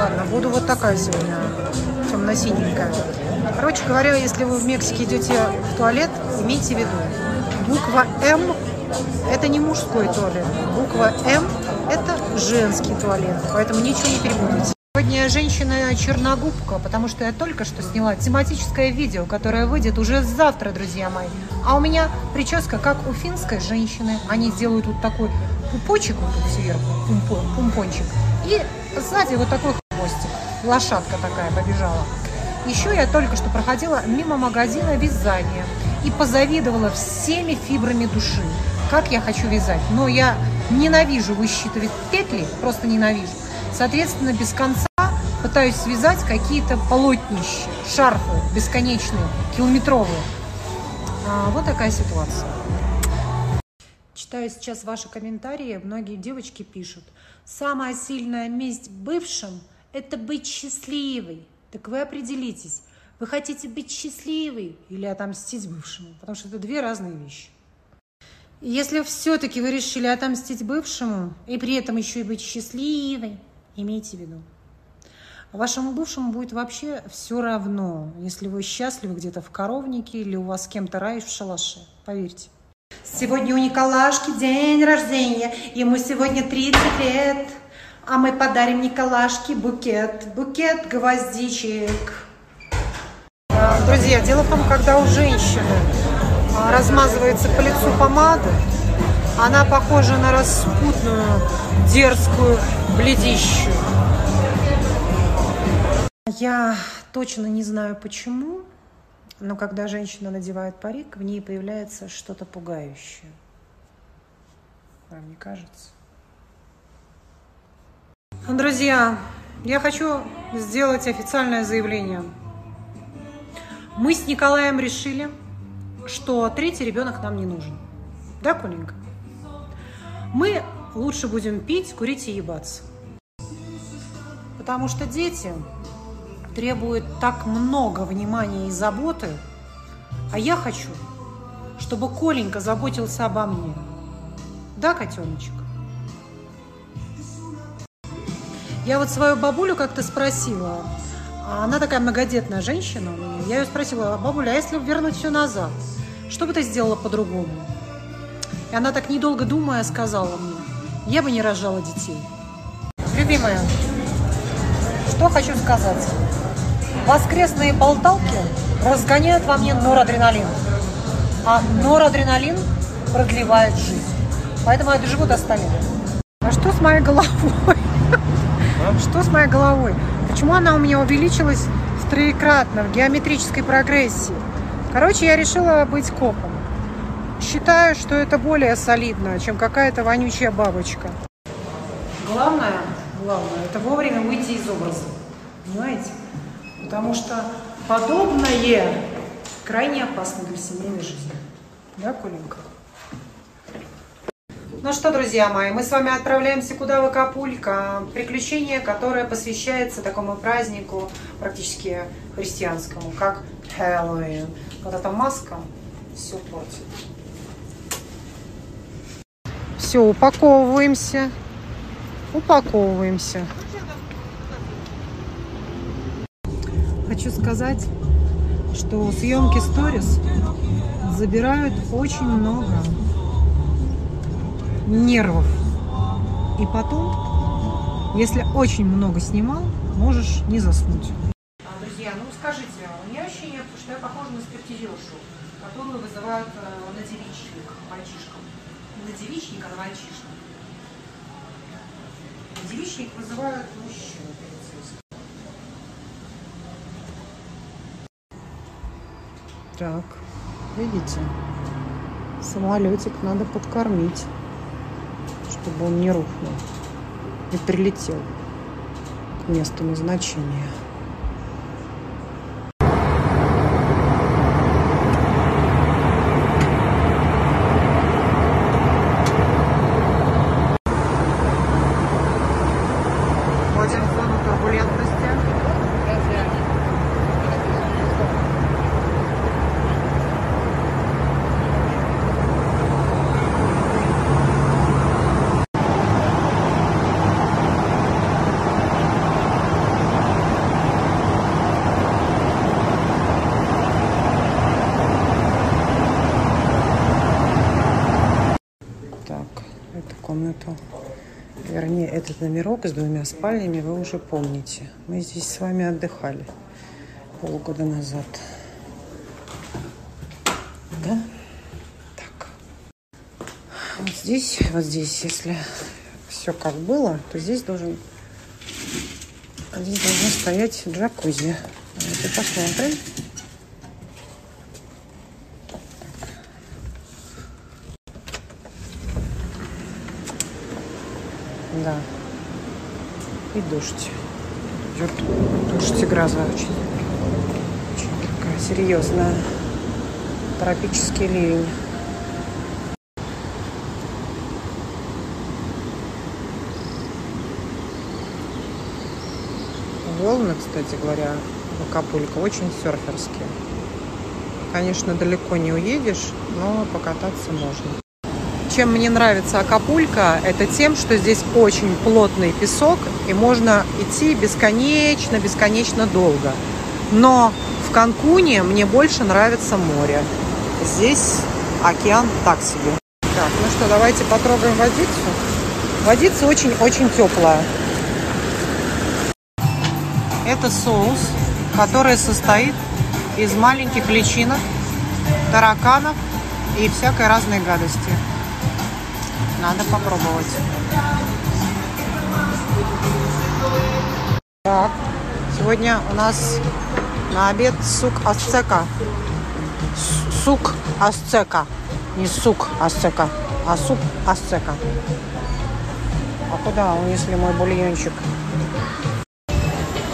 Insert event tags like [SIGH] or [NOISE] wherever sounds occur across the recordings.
Ладно, буду вот такая сегодня, темно-синенькая. Короче говоря, если вы в Мексике идете в туалет, имейте в виду, буква М – это не мужской туалет, буква М – это женский туалет, поэтому ничего не перепутайте. Сегодня женщина черногубка, потому что я только что сняла тематическое видео, которое выйдет уже завтра, друзья мои. А у меня прическа, как у финской женщины. Они делают вот такой пупочек вот тут сверху, пумпон, пумпончик, и сзади вот такой хвостик. Лошадка такая побежала. Еще я только что проходила мимо магазина вязания и позавидовала всеми фибрами души, как я хочу вязать. Но я ненавижу высчитывать петли, просто ненавижу. Соответственно, без конца пытаюсь связать какие-то полотнища, шарфы бесконечные, километровые. А, вот такая ситуация. Читаю сейчас ваши комментарии. Многие девочки пишут. Самая сильная месть бывшим – это быть счастливой. Так вы определитесь, вы хотите быть счастливой или отомстить бывшему, потому что это две разные вещи. Если все-таки вы решили отомстить бывшему и при этом еще и быть счастливой, имейте в виду. Вашему бывшему будет вообще все равно, если вы счастливы где-то в коровнике или у вас с кем-то рай в шалаше. Поверьте. Сегодня у Николашки день рождения, ему сегодня 30 лет. А мы подарим Николашке букет, букет гвоздичек. А, друзья, дело в том, когда у женщины а, размазывается по лицу помада, она похожа на распутную, дерзкую бледищу. Я точно не знаю почему, но когда женщина надевает парик, в ней появляется что-то пугающее. Вам не кажется? Друзья, я хочу сделать официальное заявление. Мы с Николаем решили, что третий ребенок нам не нужен. Да, Коленька? Мы лучше будем пить, курить и ебаться. Потому что дети требуют так много внимания и заботы, а я хочу, чтобы Коленька заботился обо мне. Да, котеночек? Я вот свою бабулю как-то спросила, она такая многодетная женщина Я ее спросила, бабуля, а если вернуть все назад, что бы ты сделала по-другому? И она так недолго думая сказала мне, я бы не рожала детей. Любимая, что хочу сказать. Воскресные болталки разгоняют во мне норадреналин. А норадреналин продлевает жизнь. Поэтому я доживу до 100 лет. А что с моей головой? Что с моей головой? Почему она у меня увеличилась в троекратно, в геометрической прогрессии? Короче, я решила быть копом. Считаю, что это более солидно, чем какая-то вонючая бабочка. Главное, главное, это вовремя выйти из образа. Понимаете? Потому что подобное крайне опасно для семейной жизни. Да, Коленька? Ну что, друзья мои, мы с вами отправляемся куда в Акапулько. Приключение, которое посвящается такому празднику, практически христианскому, как Хэллоуин. Вот эта маска все портит. Все, упаковываемся. Упаковываемся. Хочу сказать, что съемки сторис забирают очень много нервов. И потом, если очень много снимал, можешь не заснуть. А, друзья, ну скажите, у меня ощущение, что я похожа на стриптизершу, которую вызывают э, на девичник мальчишкам. Не на девичник, а на мальчишник. девичник вызывают мужчину Так, видите, самолетик надо подкормить чтобы он не рухнул и прилетел к месту назначения. Номерок с двумя спальнями вы уже помните. Мы здесь с вами отдыхали полгода назад. Да? Так. Вот здесь, вот здесь, если все как было, то здесь должен здесь должно стоять джакузи. Давайте посмотрим. Да. И дождь. Идет дождь и гроза очень. Очень такая серьезная. Тропический ливень. Волны, кстати говоря, в Акапулько очень серферские. Конечно, далеко не уедешь, но покататься можно. Чем мне нравится Акапулько, это тем, что здесь очень плотный песок, и можно идти бесконечно, бесконечно долго. Но в Канкуне мне больше нравится море. Здесь океан так себе. Так, ну что, давайте потрогаем водицу. Водица очень-очень теплая. Это соус, который состоит из маленьких личинок, тараканов и всякой разной гадости. Надо попробовать. Так, сегодня у нас на обед сук асцека. Сук асцека. Не сук асцека, а суп асцека. А куда унесли мой бульончик?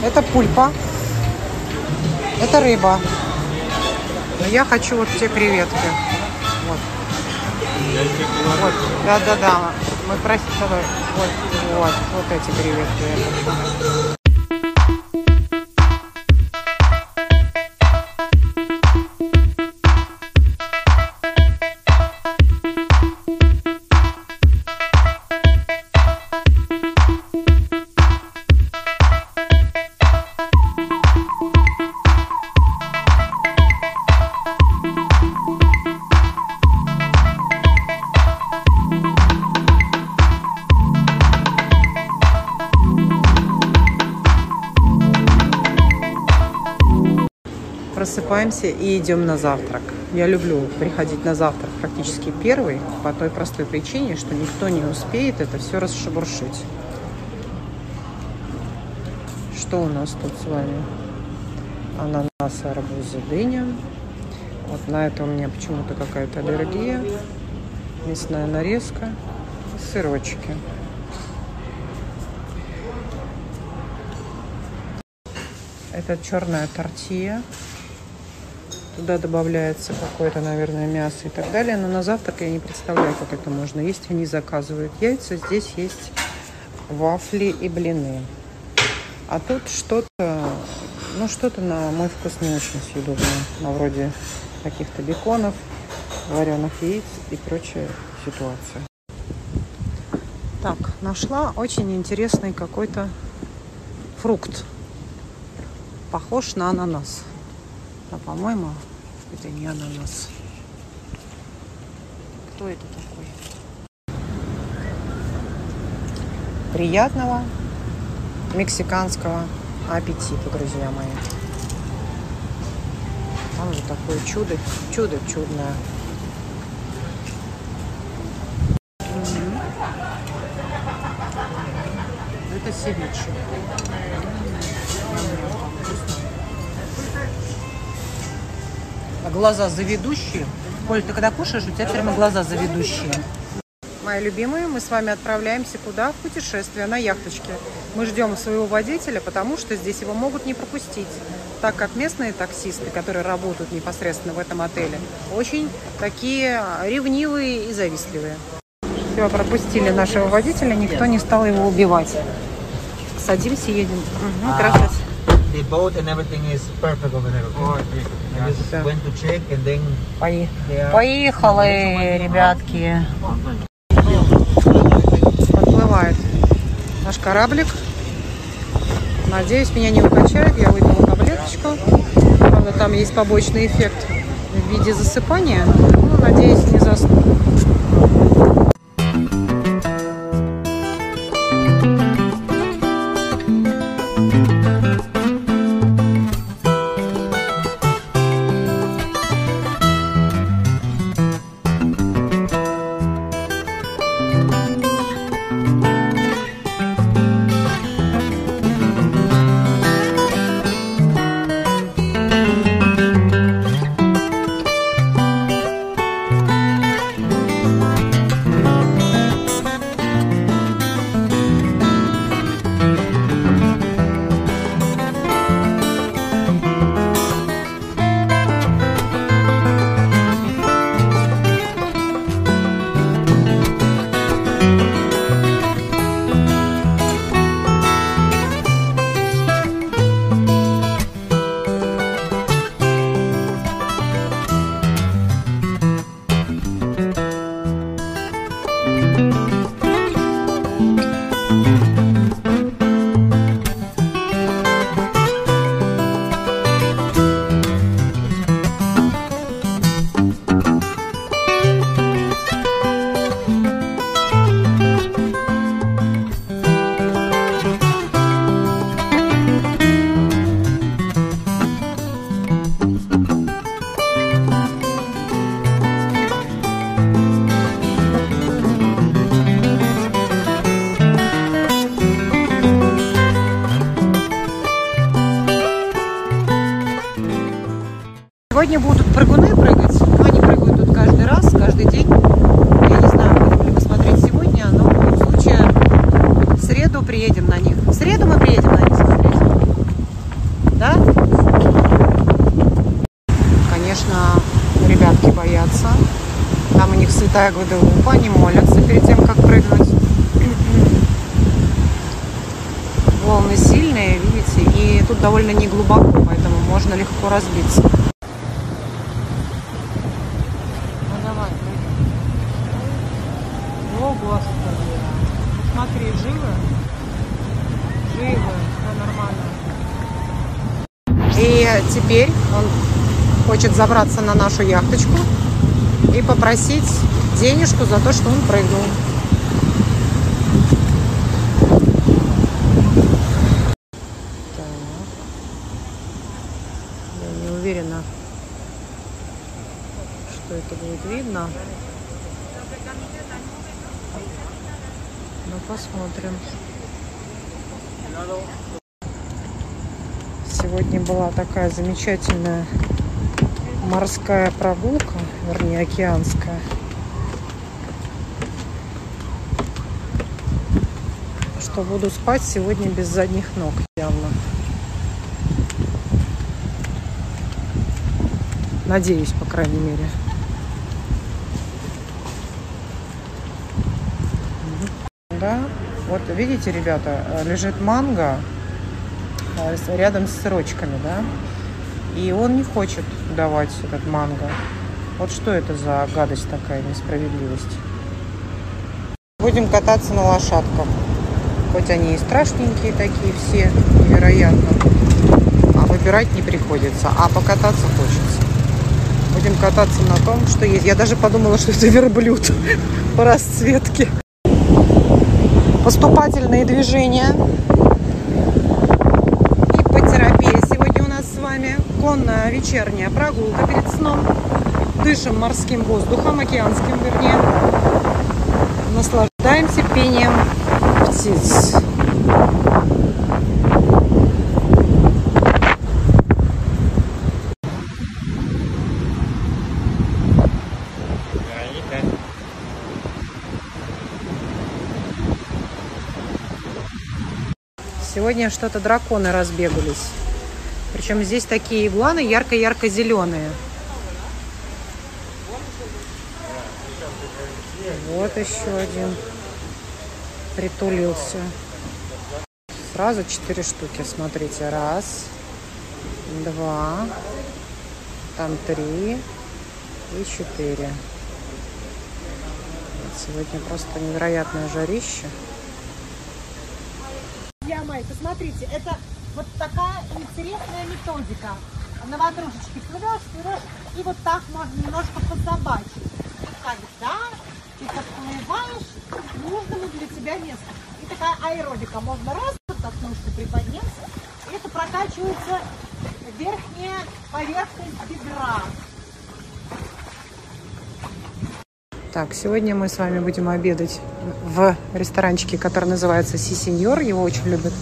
Это пульпа. Это рыба. Но я хочу вот те креветки. Вот. Да-да-да. Мы просили, вот, вот, вот эти креветки. Просыпаемся и идем на завтрак. Я люблю приходить на завтрак практически первый, по той простой причине, что никто не успеет это все расшебуршить. Что у нас тут с вами? Ананасы, арбузы, дыня. Вот на это у меня почему-то какая-то аллергия. Мясная нарезка. Сырочки. Это черная тортия Туда добавляется какое-то, наверное, мясо и так далее. Но на завтрак я не представляю, как это можно есть. Они заказывают яйца. Здесь есть вафли и блины. А тут что-то, ну что-то на мой вкус не очень съедобное. Ну, вроде каких-то беконов, вареных яиц и прочая ситуация. Так, нашла очень интересный какой-то фрукт. Похож на ананас. А по-моему, это не ананас. Кто это такой? Приятного мексиканского аппетита, друзья мои. Там же такое чудо, чудо чудное. Это севиче. Глаза заведущие. Коль, ты когда кушаешь, у тебя все время глаза заведущие. Мои любимые, мы с вами отправляемся куда? В путешествие на яхточке. Мы ждем своего водителя, потому что здесь его могут не пропустить, так как местные таксисты, которые работают непосредственно в этом отеле, очень такие ревнивые и завистливые. Все, пропустили нашего водителя, никто не стал его убивать. Садимся, едем. Угу, здравствуйте the boat and everything is perfect over there. Okay? I just went to check and then Поехали, ребятки. Подплывает наш кораблик. Надеюсь, меня не укачает. Я выпила таблеточку. Правда, там есть побочный эффект в виде засыпания. Ну, надеюсь, не засну. Сегодня будут прыгуны прыгать. Ну, они прыгают тут каждый раз, каждый день. Я не знаю, будем ли мы сегодня, но в любом случае в среду приедем на них. В среду мы приедем на них смотреть. Да? Конечно, ребятки боятся. Там у них святая Гваделупа, они молятся перед тем, как прыгнуть. Волны сильные, видите, и тут довольно не глубоко, поэтому можно легко разбиться. Ну давай, прыгай. О, Господи. Смотри, живы? Живы, все нормально. И теперь он хочет забраться на нашу яхточку и попросить денежку за то, что он прыгнул. Так. Я не уверена, что это будет видно. Ну, посмотрим. Сегодня была такая замечательная морская прогулка, вернее, океанская. Что буду спать сегодня без задних ног явно. Надеюсь, по крайней мере. Да, вот видите, ребята, лежит манго с- рядом с сырочками, да? И он не хочет давать этот манго. Вот что это за гадость такая, несправедливость. Будем кататься на лошадках. Хоть они и страшненькие такие все, невероятно. А выбирать не приходится, а покататься хочется. Будем кататься на том, что есть. Я даже подумала, что это верблюд [LAUGHS] по расцветке. Поступательные движения. Иппотерапия сегодня у нас с вами. Конная вечерняя прогулка перед сном. Дышим морским воздухом, океанским вернее. Наслаждаемся пением птиц. Сегодня что-то драконы разбегались. Причем здесь такие игуаны ярко-ярко-зеленые. Вот еще один притулился. Сразу четыре штуки, смотрите. Раз, два, там три и четыре. Сегодня просто невероятное жарище. Друзья мои, посмотрите, это вот такая интересная методика. На ватрушечке плывешь, плывешь, и вот так можно немножко подзабачить. Вот так, да, ты подплываешь к нужному для тебя месту. И такая аэробика. Можно раз, вот так ножку приподняться, и это прокачивается верхняя поверхность бедра. Так, сегодня мы с вами будем обедать в ресторанчике, который называется Си Сеньор. Его очень любят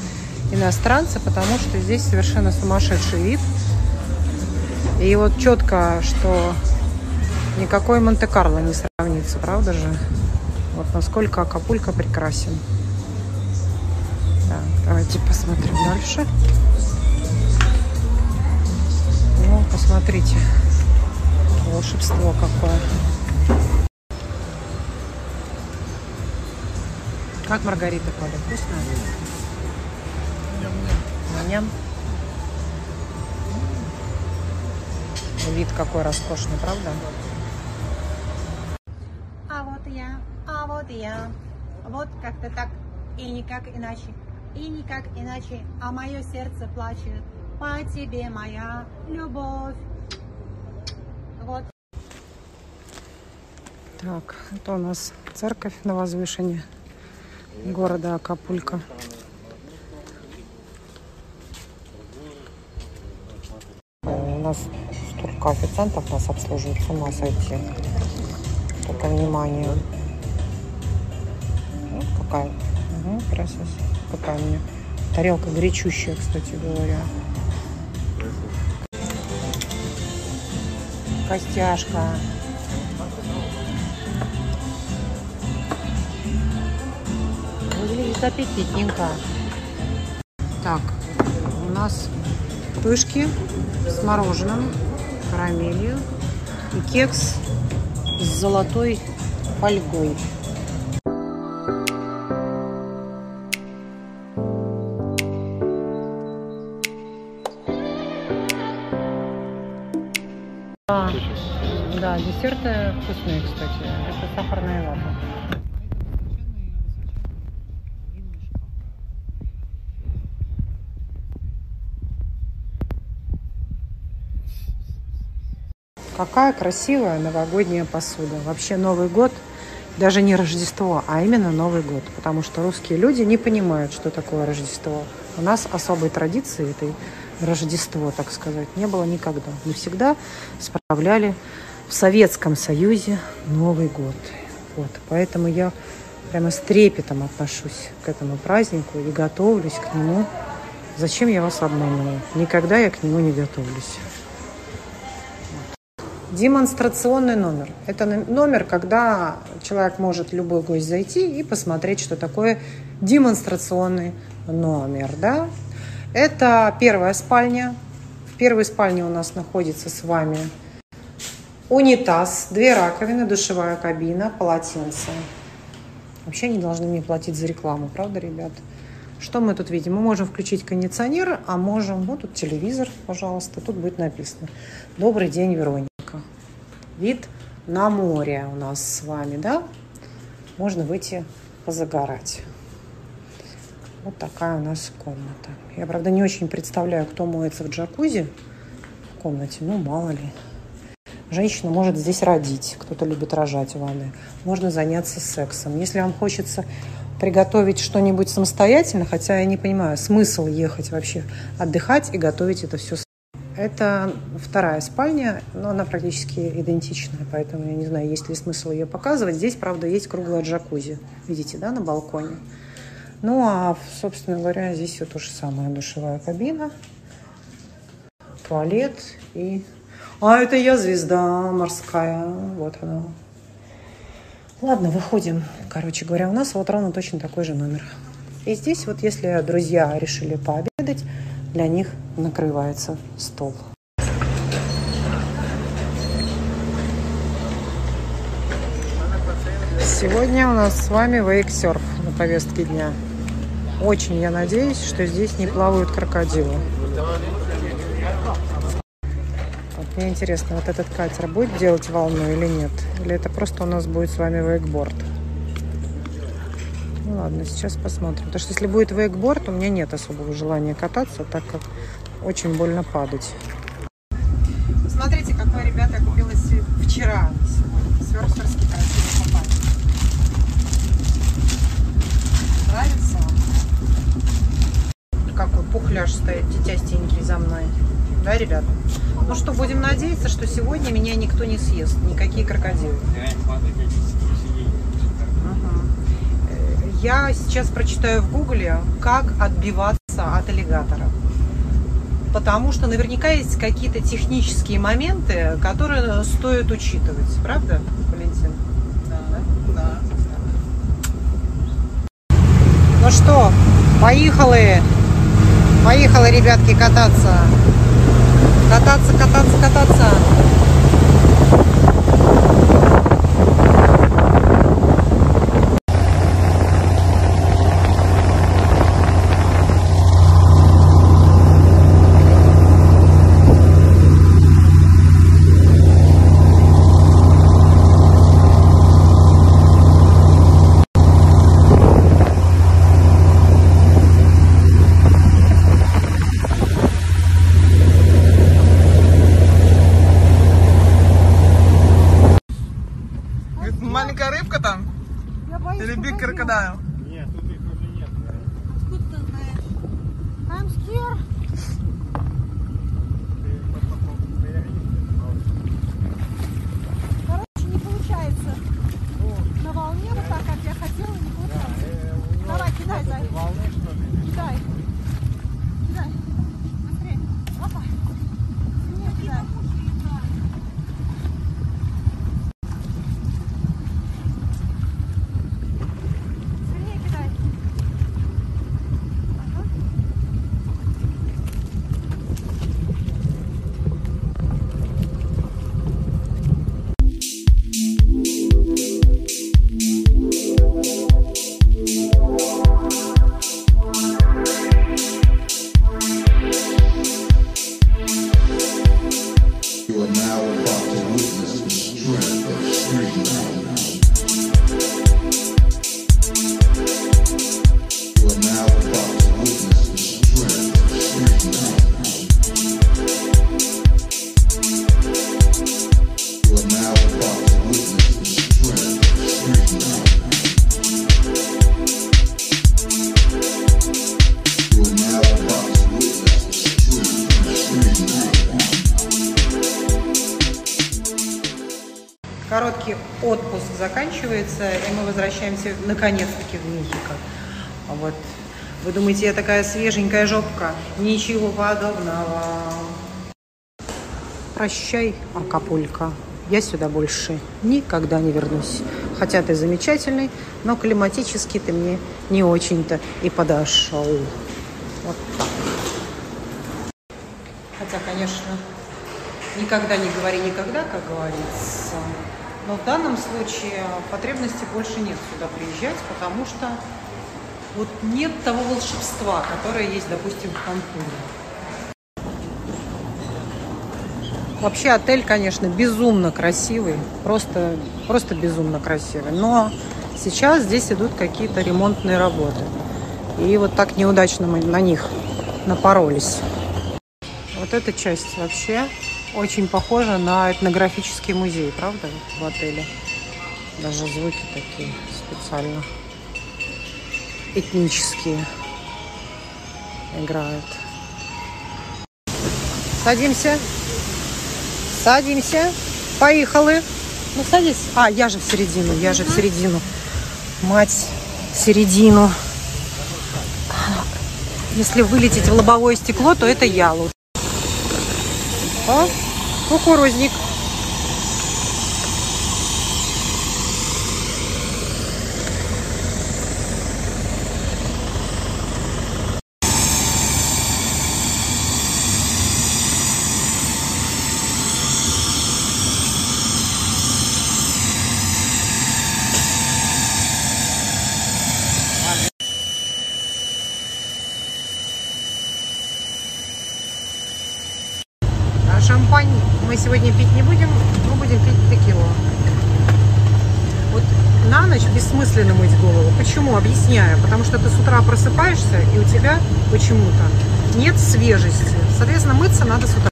иностранцы, потому что здесь совершенно сумасшедший вид. И вот четко, что никакой Монте-Карло не сравнится, правда же? Вот насколько Акапулько прекрасен. Так, давайте посмотрим дальше. Ну, посмотрите. Волшебство какое. Как маргарита, Коля? Вкусная? Ням. Вид какой роскошный, правда? А вот я, а вот я. Вот как-то так и никак иначе. И никак иначе, а мое сердце плачет по тебе, моя любовь. Вот. Так, это у нас церковь на возвышении города Акапулько. У нас столько официантов нас обслуживают, с ума сойти. Только внимание. Вот какая. Угу, красота. Какая у. Тарелка горячущая, кстати говоря. Костяшка. Выглядит аппетитненько. Так, у нас пышки с мороженым, карамелью и кекс с золотой фольгой. Какая красивая новогодняя посуда. Вообще Новый год даже не Рождество, а именно Новый год. Потому что русские люди не понимают, что такое Рождество. У нас особой традиции этой Рождество, так сказать, не было никогда. Мы всегда справляли в Советском Союзе Новый год. Вот, поэтому я прямо с трепетом отношусь к этому празднику и готовлюсь к нему. Зачем я вас обманываю? Никогда я к нему не готовлюсь. Демонстрационный номер. Это номер, когда человек может, любой гость, зайти и посмотреть, что такое демонстрационный номер. Да? Это первая спальня. В первой спальне у нас находится с вами унитаз, две раковины, душевая кабина, полотенце. Вообще не должны мне платить за рекламу, правда, ребят? Что мы тут видим? Мы можем включить кондиционер, а можем... Вот тут телевизор, пожалуйста. Тут будет написано «Добрый день, Вероника». Вид на море у нас с вами, да? Можно выйти позагорать. Вот такая у нас комната. Я, правда, не очень представляю, кто моется в джакузи в комнате. Ну, мало ли. Женщина может здесь родить. Кто-то любит рожать в ванной. Можно заняться сексом. Если вам хочется приготовить что-нибудь самостоятельно, хотя я не понимаю, смысл ехать вообще отдыхать и готовить это все это вторая спальня, но она практически идентичная, поэтому я не знаю, есть ли смысл ее показывать. Здесь, правда, есть круглая джакузи, видите, да, на балконе. Ну, а, собственно говоря, здесь все то же самое. Душевая кабина, туалет и... А, это я звезда морская. Вот она. Ладно, выходим. Короче говоря, у нас вот ровно точно такой же номер. И здесь вот, если друзья решили пообедать, для них накрывается стол. Сегодня у нас с вами вейксерф на повестке дня. Очень я надеюсь, что здесь не плавают крокодилы. Вот мне интересно, вот этот катер будет делать волну или нет? Или это просто у нас будет с вами вейкборд? Ну ладно, сейчас посмотрим. Потому что если будет вейкборд, у меня нет особого желания кататься, так как очень больно падать. Смотрите, какой, ребята, я купила вчера. Сверсерский красивый попасть. Нравится? Какой пухляж стоит тетястенький за мной. Да, ребята? Ну что, будем надеяться, что сегодня меня никто не съест. Никакие крокодилы. Я сейчас прочитаю в гугле, как отбиваться от аллигатора. Потому что наверняка есть какие-то технические моменты, которые стоит учитывать. Правда, Валентин? Да. да. Ну что, поехали. Поехали, ребятки, кататься. Кататься, кататься, кататься. Наконец-таки в Мехико. Вот. Вы думаете, я такая свеженькая жопка? Ничего подобного. Прощай, Акапулько. Я сюда больше никогда не вернусь. Хотя ты замечательный, но климатически ты мне не очень-то и подошел. Вот так. Хотя, конечно, никогда не говори никогда, как говорится. Но в данном случае потребности больше нет сюда приезжать, потому что вот нет того волшебства, которое есть, допустим, в Канкуне. Вообще отель, конечно, безумно красивый, просто, просто безумно красивый. Но сейчас здесь идут какие-то ремонтные работы. И вот так неудачно мы на них напоролись. Вот эта часть вообще очень похожа на этнографический музей, правда, в отеле? Даже звуки такие специально этнические играют. Садимся. Садимся. Поехали. Ну, садись. А, я же в середину, я же в середину. Мать, в середину. Если вылететь в лобовое стекло, то это я лучше. О, кукурузник. Шампань мы сегодня пить не будем, мы будем пить текилу. Вот на ночь бессмысленно мыть голову. Почему? Объясняю. Потому что ты с утра просыпаешься, и у тебя почему-то нет свежести. Соответственно, мыться надо с утра.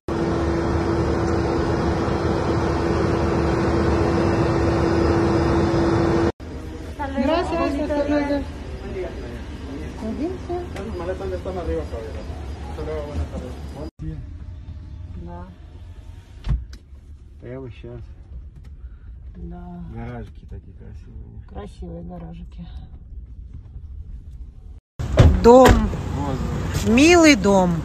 Здравствуйте. Садимся. Да, Прямо сейчас. да. Гаражики такие красивые. Красивые гаражики. Дом. Милый дом.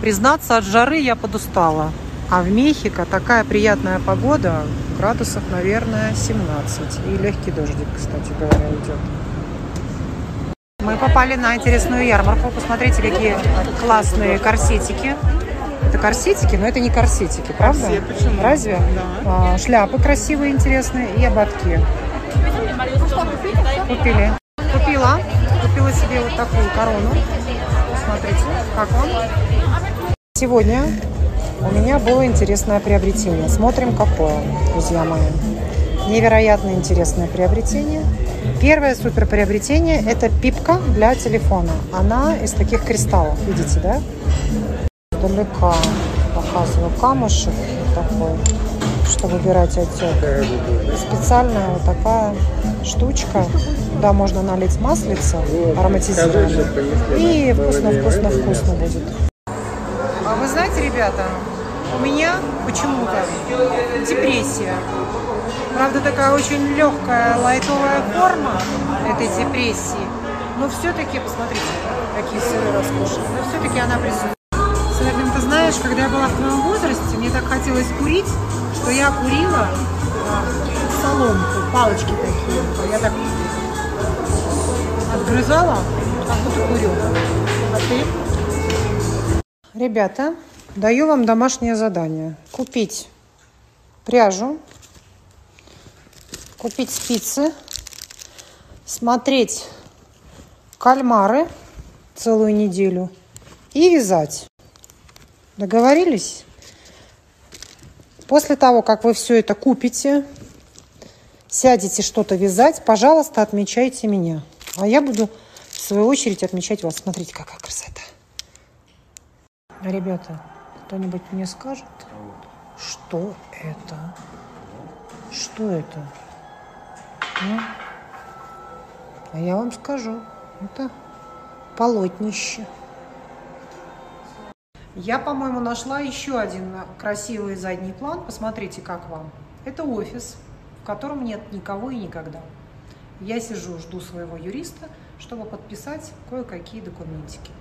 Признаться, от жары я подустала. А в Мехико такая приятная погода, градусов, наверное, 17. И легкий дождик, кстати говоря, идет. Мы попали на интересную ярмарку. Посмотрите, какие классные корсетики. Это корсетики, но это не корсетики, правда? Разве? А, шляпы красивые, интересные и ободки. Купили. Купила. Купила себе вот такую корону. Посмотрите, как вам. Сегодня у меня было интересное приобретение. Смотрим, какое, друзья мои. Невероятно интересное приобретение. Первое супер приобретение – это пипка для телефона. Она из таких кристаллов, видите, да? Далека показываю камушек такой, чтобы убирать отек. Специальная вот такая штучка, куда можно налить маслица ароматизированное. И вкусно-вкусно-вкусно будет. А вы знаете, ребята, у меня почему-то депрессия. Правда, такая очень легкая, лайтовая форма этой депрессии. Но все-таки, посмотрите, какие сыры роскошные. Но все-таки она присутствует. Северин, ты знаешь, когда я была в твоем возрасте, мне так хотелось курить, что я курила а, соломку, палочки такие. Я так отгрызала, как будто курю. А ты? Ребята, даю вам домашнее задание. Купить пряжу, купить спицы, смотреть кальмары целую неделю и вязать. Договорились? После того, как вы все это купите, сядете что-то вязать, пожалуйста, отмечайте меня. А я буду, в свою очередь, отмечать вас. Смотрите, какая красота. Ребята, кто-нибудь мне скажет, что это? Что это? Ну, а я вам скажу. Это полотнище. Я, по-моему, нашла еще один красивый задний план. Посмотрите, как вам. Это офис, в котором нет никого и никогда. Я сижу, жду своего юриста, чтобы подписать кое-какие документики.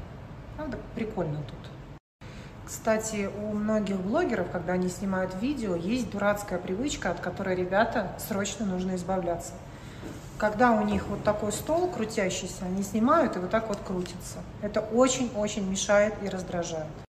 Правда, прикольно тут. Кстати, у многих блогеров, когда они снимают видео, есть дурацкая привычка, от которой ребята срочно нужно избавляться. Когда у них вот такой стол крутящийся, они снимают и вот так вот крутятся. Это очень-очень мешает и раздражает.